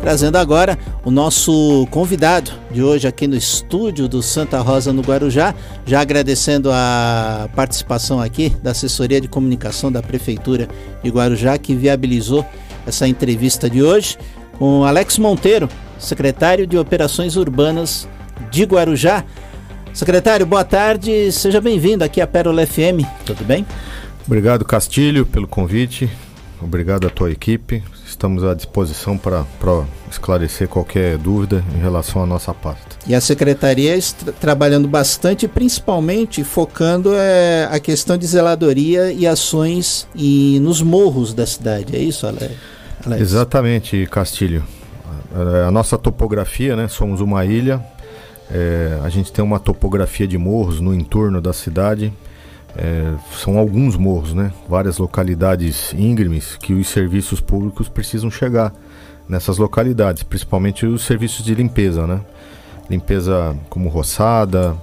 trazendo agora o nosso convidado de hoje aqui no estúdio do Santa Rosa no Guarujá, já agradecendo a participação aqui da assessoria de comunicação da prefeitura de Guarujá que viabilizou essa entrevista de hoje com Alex Monteiro, secretário de Operações Urbanas de Guarujá. Secretário, boa tarde, seja bem-vindo aqui à Pérola FM, tudo bem? Obrigado, Castilho, pelo convite. Obrigado à tua equipe. Estamos à disposição para esclarecer qualquer dúvida em relação à nossa pasta. E a secretaria está trabalhando bastante, principalmente focando é, a questão de zeladoria e ações e nos morros da cidade. É isso, Alex? Exatamente, Castilho. A, a nossa topografia, né? Somos uma ilha. É, a gente tem uma topografia de morros no entorno da cidade é, são alguns morros, né? Várias localidades íngremes que os serviços públicos precisam chegar nessas localidades, principalmente os serviços de limpeza, né? Limpeza como roçada,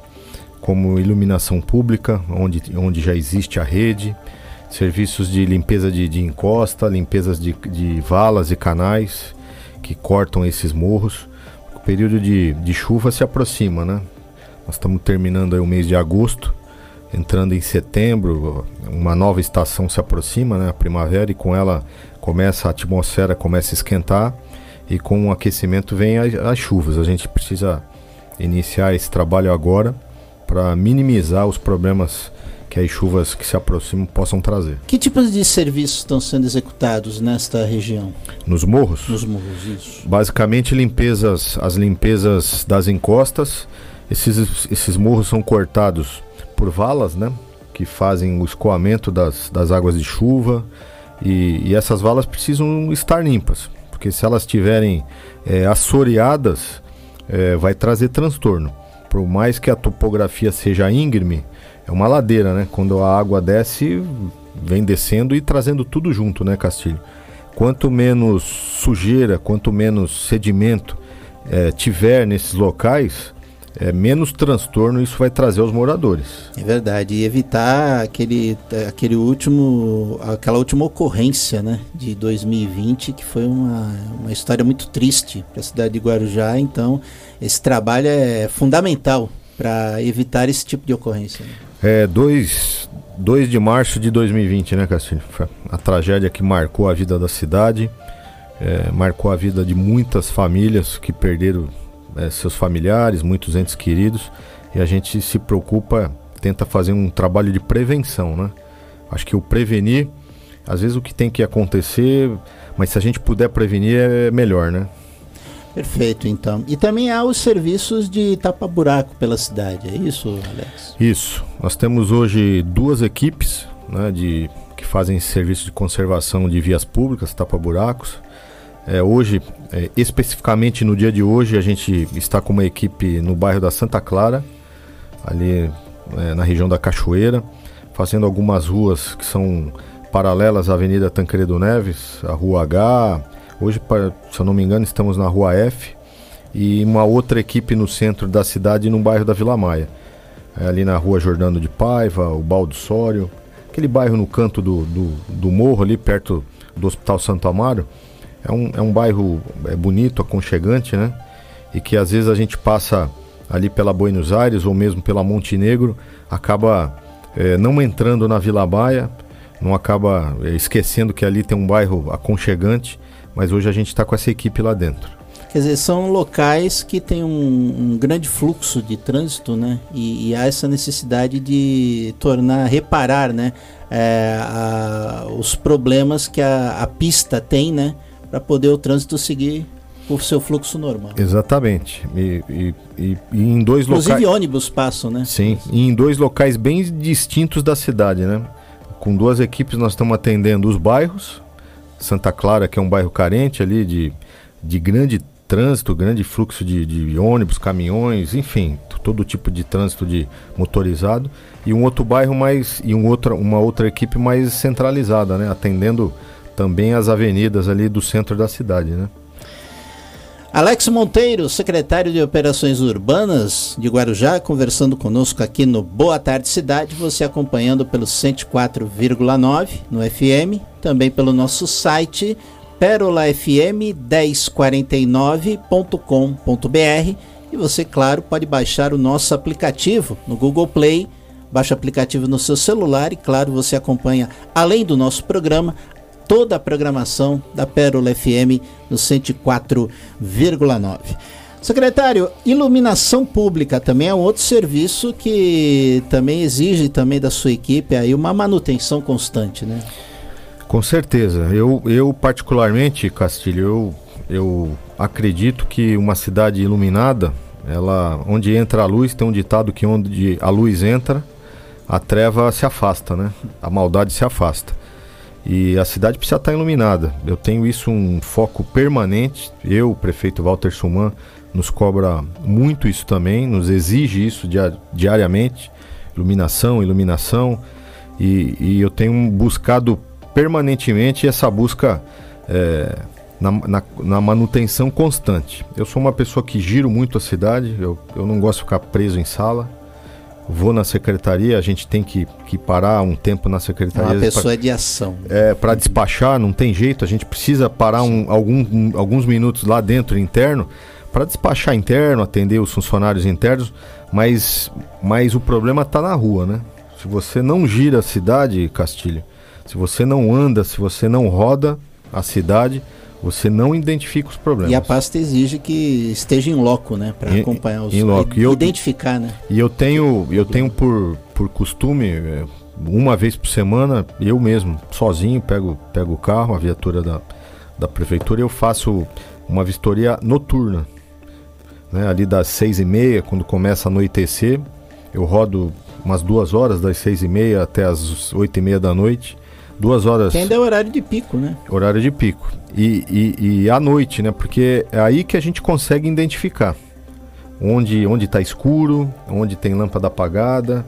como iluminação pública, onde, onde já existe a rede, serviços de limpeza de, de encosta, limpezas de, de valas e canais que cortam esses morros. O período de, de chuva se aproxima, né? Nós estamos terminando aí o mês de agosto entrando em setembro, uma nova estação se aproxima, né, a primavera, e com ela começa a atmosfera começa a esquentar e com o aquecimento vem as, as chuvas. A gente precisa iniciar esse trabalho agora para minimizar os problemas que as chuvas que se aproximam possam trazer. Que tipos de serviços estão sendo executados nesta região? Nos morros? Nos morros, isso. Basicamente limpezas, as limpezas das encostas. Esses, esses morros são cortados por valas, né? Que fazem o escoamento das, das águas de chuva. E, e essas valas precisam estar limpas, porque se elas estiverem é, assoreadas, é, vai trazer transtorno. Por mais que a topografia seja íngreme, é uma ladeira, né? Quando a água desce, vem descendo e trazendo tudo junto, né, Castilho? Quanto menos sujeira, quanto menos sedimento é, tiver nesses locais, é, menos transtorno isso vai trazer aos moradores. É verdade, e evitar aquele, aquele último, aquela última ocorrência né, de 2020, que foi uma, uma história muito triste para a cidade de Guarujá. Então, esse trabalho é fundamental para evitar esse tipo de ocorrência. Né? É 2, 2 de março de 2020, né, Castilho? A tragédia que marcou a vida da cidade, é, marcou a vida de muitas famílias que perderam é, seus familiares, muitos entes queridos, e a gente se preocupa, tenta fazer um trabalho de prevenção, né? Acho que o prevenir, às vezes o que tem que acontecer, mas se a gente puder prevenir é melhor, né? Perfeito, então. E também há os serviços de tapa-buraco pela cidade, é isso, Alex? Isso. Nós temos hoje duas equipes né, de, que fazem serviço de conservação de vias públicas, tapa-buracos. É, hoje, é, especificamente no dia de hoje, a gente está com uma equipe no bairro da Santa Clara, ali é, na região da Cachoeira, fazendo algumas ruas que são paralelas à Avenida Tancredo Neves, a Rua H. Hoje, se eu não me engano, estamos na Rua F e uma outra equipe no centro da cidade, no bairro da Vila Maia. É, ali na Rua Jordano de Paiva, o Baldo Sório, aquele bairro no canto do, do, do morro ali, perto do Hospital Santo Amaro é um, é um bairro é bonito, aconchegante, né? E que às vezes a gente passa ali pela Buenos Aires ou mesmo pela Montenegro, acaba é, não entrando na Vila Baia, não acaba é, esquecendo que ali tem um bairro aconchegante, mas hoje a gente está com essa equipe lá dentro. Quer dizer, são locais que têm um, um grande fluxo de trânsito, né? E, e, há essa necessidade de tornar, reparar, né? É, a, os problemas que a, a pista tem, né? Para poder o trânsito seguir o seu fluxo normal. Exatamente. E, e, e, e em dois Inclusive locais... ônibus passam, né? Sim, e em dois locais bem distintos da cidade, né? Com duas equipes nós estamos atendendo os bairros. Santa Clara, que é um bairro carente ali de, de grande trânsito, grande fluxo de, de ônibus, caminhões, enfim, todo tipo de trânsito de motorizado. E um outro bairro mais. e um outra, uma outra equipe mais centralizada, né? Atendendo também as avenidas ali do centro da cidade, né? Alex Monteiro, secretário de Operações Urbanas de Guarujá, conversando conosco aqui no Boa Tarde Cidade, você acompanhando pelo 104,9 no FM, também pelo nosso site perolafm1049.com.br e você, claro, pode baixar o nosso aplicativo no Google Play. Baixa o aplicativo no seu celular e, claro, você acompanha, além do nosso programa, toda a programação da Pérola FM no 104,9. Secretário, iluminação pública também é um outro serviço que também exige também da sua equipe aí uma manutenção constante, né? Com certeza. Eu, eu particularmente, Castilho, eu, eu acredito que uma cidade iluminada, ela, onde entra a luz, tem um ditado que onde a luz entra, a treva se afasta, né? A maldade se afasta. E a cidade precisa estar iluminada. Eu tenho isso um foco permanente. Eu, o prefeito Walter Suman, nos cobra muito isso também, nos exige isso diariamente. Iluminação, iluminação. E, e eu tenho buscado permanentemente essa busca é, na, na, na, manutenção constante. Eu sou uma pessoa que giro muito a cidade, eu, eu não gosto de ficar preso em sala. Vou na secretaria, a gente tem que, que parar um tempo na secretaria. Uma pessoa pra, de ação. É, para despachar, não tem jeito, a gente precisa parar um, algum, um, alguns minutos lá dentro, interno, para despachar interno, atender os funcionários internos, mas, mas o problema está na rua, né? Se você não gira a cidade, Castilho, se você não anda, se você não roda a cidade, você não identifica os problemas. E a pasta exige que esteja em loco, né, para acompanhar os em loco. E identificar, né? E eu tenho, eu tenho por, por costume é, uma vez por semana, eu mesmo, sozinho, pego, pego o carro, a viatura da, da prefeitura, e eu faço uma vistoria noturna. Né, ali das seis e meia, quando começa a anoitecer, eu rodo umas duas horas, das seis e meia até as oito e meia da noite duas horas. Que ainda é horário de pico, né? Horário de pico. E, e, e à noite, né? Porque é aí que a gente consegue identificar onde onde está escuro, onde tem lâmpada apagada,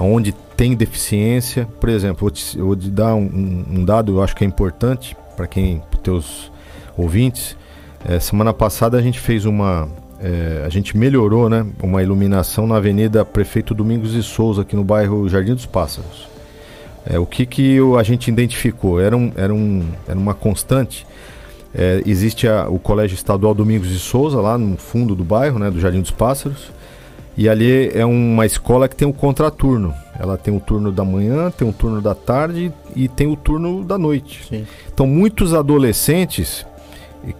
onde tem deficiência. Por exemplo, vou te, vou te dar um, um, dado, eu acho que é importante para quem, para teus ouvintes. É, semana passada a gente fez uma, é, a gente melhorou, né, uma iluminação na Avenida Prefeito Domingos de Souza aqui no bairro Jardim dos Pássaros. É, o que, que a gente identificou? Era, um, era, um, era uma constante. É, existe a, o Colégio Estadual Domingos de Souza, lá no fundo do bairro, né, do Jardim dos Pássaros. E ali é uma escola que tem o um contraturno. Ela tem o turno da manhã, tem o turno da tarde e tem o turno da noite. Sim. Então, muitos adolescentes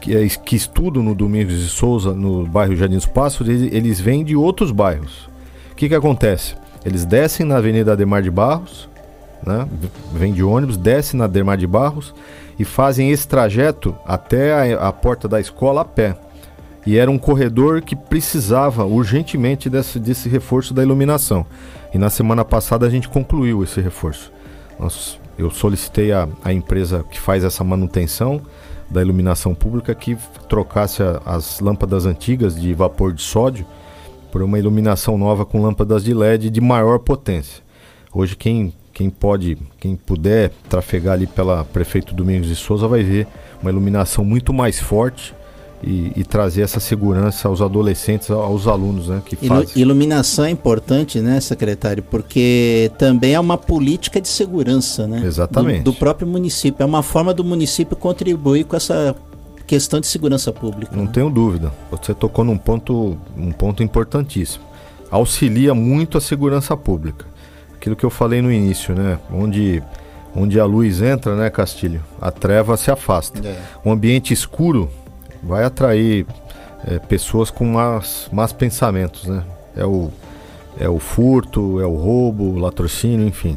que, é, que, estudam no Domingos de Souza, no bairro Jardim dos Pássaros, eles, eles vêm de outros bairros. O que, que acontece? Eles descem na Avenida Ademar de Barros, né? Vem de ônibus, desce na Dermar de Barros e fazem esse trajeto até a, a, porta da escola a pé. E era um corredor que precisava urgentemente desse, desse reforço da iluminação. E na semana passada a gente concluiu esse reforço. Nós, eu solicitei a, a empresa que faz essa manutenção da iluminação pública que trocasse a, as lâmpadas antigas de vapor de sódio por uma iluminação nova com lâmpadas de LED de maior potência. Hoje quem quem pode, quem puder trafegar ali pela Prefeito Domingos de Souza vai ver uma iluminação muito mais forte e, e, trazer essa segurança aos adolescentes, aos alunos, né? Que Ilu fazem. Iluminação é importante, né, secretário? Porque também é uma política de segurança, né? Exatamente. Do, do próprio município. É uma forma do município contribuir com essa questão de segurança pública. Não né? tenho dúvida. Você tocou num ponto, um ponto importantíssimo. Auxilia muito a segurança pública aquilo que eu falei no início, né? Onde, onde a luz entra, né, Castilho? A treva se afasta. É. Um ambiente escuro vai atrair é, pessoas com más, más pensamentos, né? É o, é o furto, é o roubo, o latrocínio, enfim.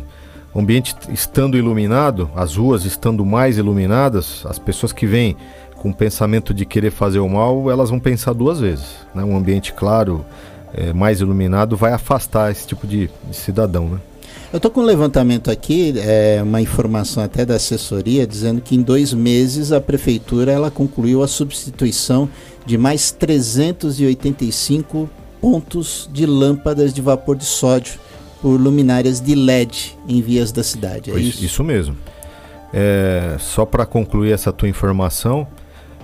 O ambiente estando iluminado, as ruas estando mais iluminadas, as pessoas que vêm com o pensamento de querer fazer o mal, elas vão pensar duas vezes. Né? Um ambiente claro, é, mais iluminado, vai afastar esse tipo de, de cidadão. Né? Eu estou com um levantamento aqui, é, uma informação até da assessoria, dizendo que em dois meses a prefeitura ela concluiu a substituição de mais 385 pontos de lâmpadas de vapor de sódio por luminárias de LED em vias da cidade. É isso? isso mesmo. É, só para concluir essa tua informação,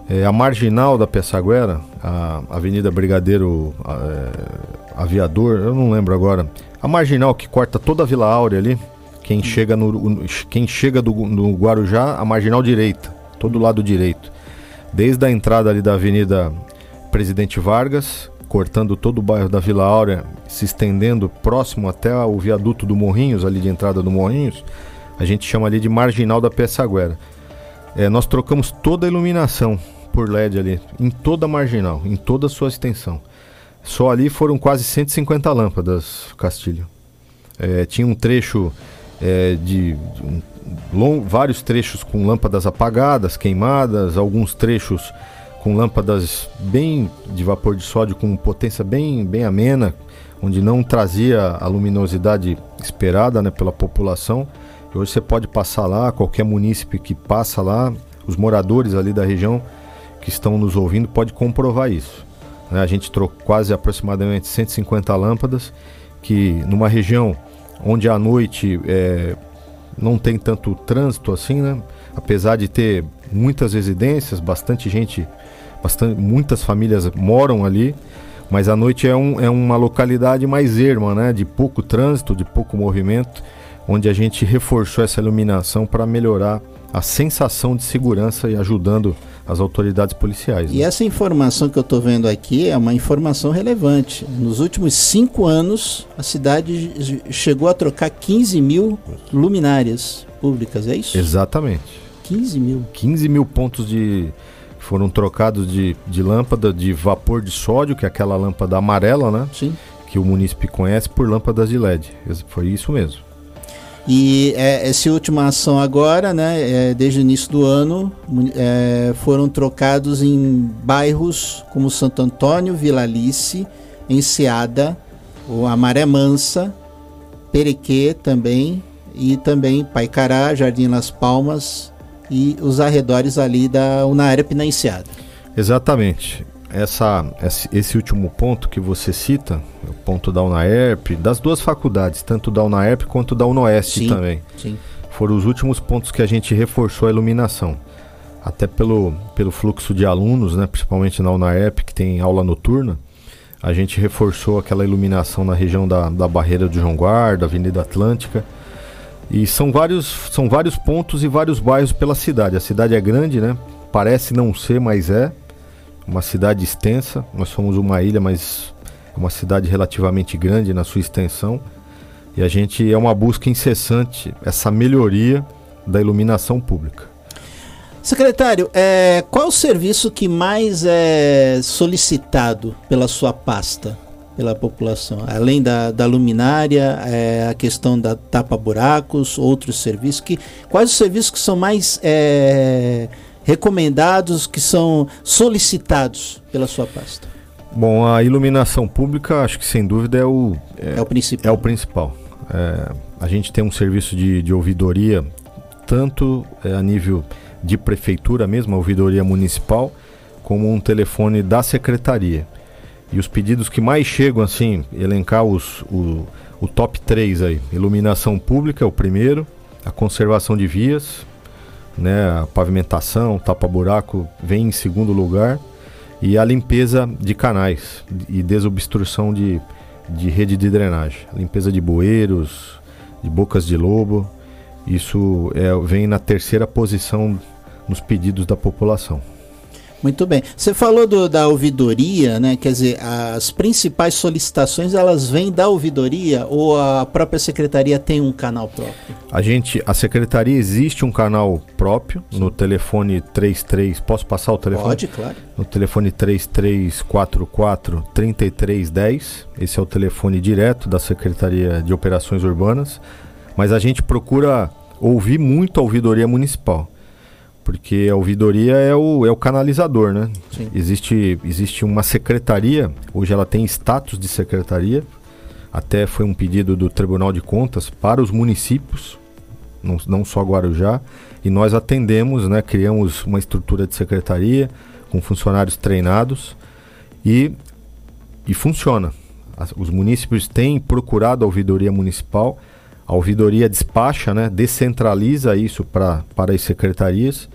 é, a marginal da Pessaguera, a Avenida Brigadeiro é, Aviador, eu não lembro agora, a marginal que corta toda a Vila Áurea ali, quem hum. chega no, quem chega do, Guarujá, a marginal direita, todo o lado direito. Desde a entrada ali da Avenida Presidente Vargas, cortando todo o bairro da Vila Áurea, se estendendo próximo até o viaduto do Morrinhos, ali de entrada do Morrinhos, a gente chama ali de Marginal da Peçaguera. É, nós trocamos toda a iluminação por LED ali, em toda a marginal, em toda a sua extensão. Só ali foram quase 150 lâmpadas, Castilho. É, tinha um trecho é, de, um, long, vários trechos com lâmpadas apagadas, queimadas, alguns trechos com lâmpadas bem de vapor de sódio com potência bem, bem amena, onde não trazia a luminosidade esperada né, pela população. E hoje você pode passar lá, qualquer munícipe que passa lá, os moradores ali da região que estão nos ouvindo pode comprovar isso. Né? A gente trocou quase aproximadamente 150 lâmpadas, que numa região onde à noite é, não tem tanto trânsito assim, né? apesar de ter muitas residências, bastante gente, bastante, muitas famílias moram ali, mas à noite é, um, é uma localidade mais erma, né? de pouco trânsito, de pouco movimento, onde a gente reforçou essa iluminação para melhorar a sensação de segurança e ajudando as autoridades policiais. E né? essa informação que eu estou vendo aqui é uma informação relevante. Nos últimos cinco anos, a cidade chegou a trocar 15 mil luminárias públicas, é isso? Exatamente. 15 mil. 15 mil pontos de. foram trocados de, de lâmpada de vapor de sódio, que é aquela lâmpada amarela, né? Sim. Que o munícipe conhece, por lâmpadas de LED. Foi isso mesmo. E é, essa última ação agora, né, é, desde o início do ano, é, foram trocados em bairros como Santo Antônio, Vila Alice, Enseada, a Maré Mansa, Perequê também, e também Paicará, Jardim Las Palmas e os arredores ali da na Enseada. Exatamente essa, esse último ponto que você cita, o ponto da UNAERP, das duas faculdades, tanto da UNAERP quanto da UNOeste sim, também. Sim. Foram os últimos pontos que a gente reforçou a iluminação. Até pelo, pelo fluxo de alunos, né, principalmente na UNAERP, que tem aula noturna, a gente reforçou aquela iluminação na região da, da Barreira do João Guarda, Avenida Atlântica. E são vários, são vários pontos e vários bairros pela cidade. A cidade é grande, né? Parece não ser, mas é uma cidade extensa. Nós somos uma ilha, mas uma cidade relativamente grande na sua extensão. E a gente é uma busca incessante essa melhoria da iluminação pública. Secretário, é, qual o serviço que mais é solicitado pela sua pasta, pela população? Além da, da luminária, é, a questão da tapa-buracos, outros serviços. Que, quais os serviços que são mais é, recomendados, que são solicitados pela sua pasta? Bom, a iluminação pública, acho que sem dúvida é o, é, é o principal. É o principal. É, a gente tem um serviço de, de ouvidoria, tanto é, a nível de prefeitura mesmo, a ouvidoria municipal, como um telefone da secretaria. E os pedidos que mais chegam, assim, elencar os, o, o top 3 aí. Iluminação pública é o primeiro, a conservação de vias, né? A pavimentação, tapa-buraco vem em segundo lugar e a limpeza de canais e desobstrução de, de rede de drenagem, limpeza de bueiros, de bocas de lobo, isso é, vem na terceira posição nos pedidos da população. Muito bem. Você falou do, da ouvidoria, né? Quer dizer, as principais solicitações elas vêm da ouvidoria ou a própria secretaria tem um canal próprio? A gente, a secretaria existe um canal próprio Sim. no telefone 33. Posso passar o telefone? Pode, claro. No telefone 3344 3310. Esse é o telefone direto da Secretaria de Operações Urbanas. Mas a gente procura ouvir muito a ouvidoria municipal porque a ouvidoria é o, é o canalizador, né? Sim. Existe, existe uma secretaria, hoje ela tem status de secretaria, até foi um pedido do Tribunal de Contas para os municípios, não, não só Guarujá, e nós atendemos, né? Criamos uma estrutura de secretaria com funcionários treinados e, e funciona. As, os municípios têm procurado a ouvidoria municipal a ouvidoria despacha, né, descentraliza isso para as secretarias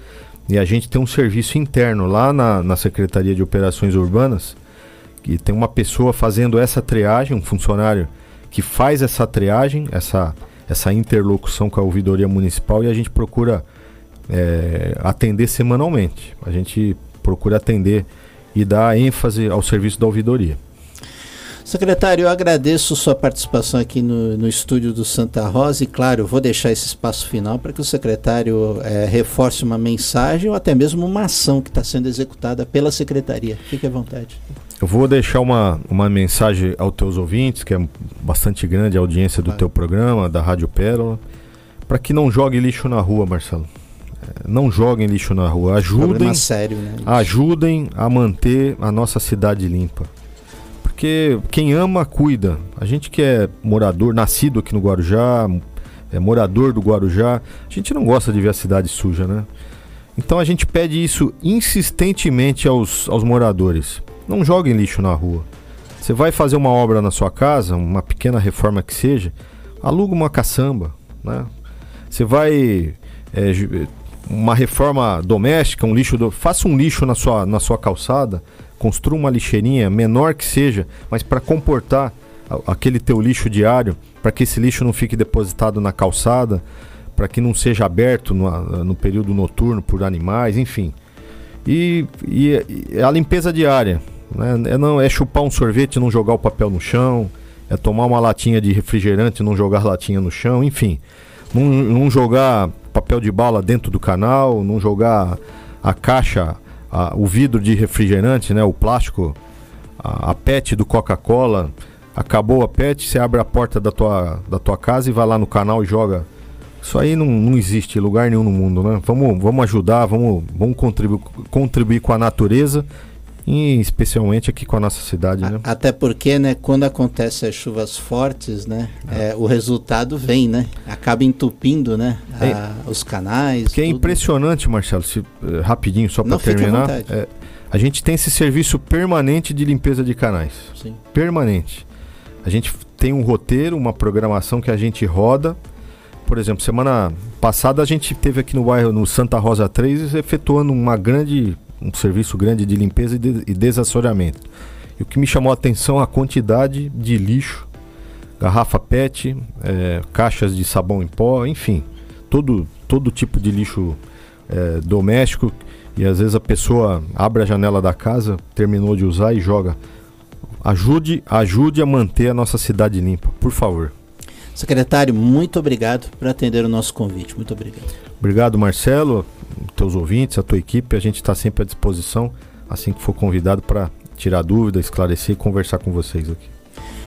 e a gente tem um serviço interno lá na, na Secretaria de Operações Urbanas que tem uma pessoa fazendo essa triagem, um funcionário que faz essa triagem, essa, essa interlocução com a ouvidoria municipal e a gente procura é, atender semanalmente. A gente procura atender e dar ênfase ao serviço da ouvidoria. Secretário, eu agradeço sua participação aqui no, no estúdio do Santa Rosa e, claro, vou deixar esse espaço final para que o secretário é, reforce uma mensagem ou até mesmo uma ação que está sendo executada pela secretaria. Fique à vontade. Eu vou deixar uma, uma mensagem aos teus ouvintes, que é bastante grande a audiência do teu programa, da Rádio Pérola, para que não jogue lixo na rua, Marcelo. É, não joguem lixo na rua. Ajudem, sério, né? ajudem a manter a nossa cidade limpa. Porque quem ama, cuida. A gente que é morador, nascido aqui no Guarujá, é morador do Guarujá, a gente não gosta de ver a cidade suja, né? Então a gente pede isso insistentemente aos, aos moradores. Não joguem lixo na rua. Você vai fazer uma obra na sua casa, uma pequena reforma que seja, aluga uma caçamba, né? Você vai é, uma reforma doméstica, um lixo, do, faça um lixo na sua, na sua calçada, construa uma lixeirinha, menor que seja, mas para comportar aquele teu lixo diário, para que esse lixo não fique depositado na calçada, para que não seja aberto no, no, período noturno por animais, enfim. E, e, a limpeza diária, né? é, não, é chupar um sorvete e não jogar o papel no chão, é tomar uma latinha de refrigerante e não jogar latinha no chão, enfim. Não, não jogar papel de bala dentro do canal, não jogar a caixa a, o vidro de refrigerante, né, o plástico, a, a PET do Coca-Cola, acabou a PET, você abre a porta da tua, da tua casa e vai lá no canal e joga. Isso aí não, não existe lugar nenhum no mundo, né? Vamos, vamos ajudar, vamos, vamos contribuir, contribuir com a natureza e especialmente aqui com a nossa cidade, né? Até porque, né, quando acontecem as chuvas fortes, né, é. É, o resultado vem, né? Acaba entupindo, né, a, é, os canais. Que é impressionante, Marcelo, se, eh, rapidinho só para terminar. É, a gente tem esse serviço permanente de limpeza de canais. Sim. Permanente. A gente tem um roteiro, uma programação que a gente roda. Por exemplo, semana passada a gente teve aqui no bairro, no Santa Rosa 3, efetuando uma grande um serviço grande de limpeza e, de, e desassoreamento. E o que me chamou a atenção é a quantidade de lixo, garrafa PET, é, caixas de sabão em pó, enfim, todo, todo tipo de lixo é, doméstico. E às vezes a pessoa abre a janela da casa, terminou de usar e joga. Ajude, ajude a manter a nossa cidade limpa, por favor. Secretário, muito obrigado por atender o nosso convite. Muito obrigado. Obrigado, Marcelo teus ouvintes, a tua equipe, a gente está sempre à disposição, assim que for convidado, para tirar dúvida, esclarecer e conversar com vocês aqui.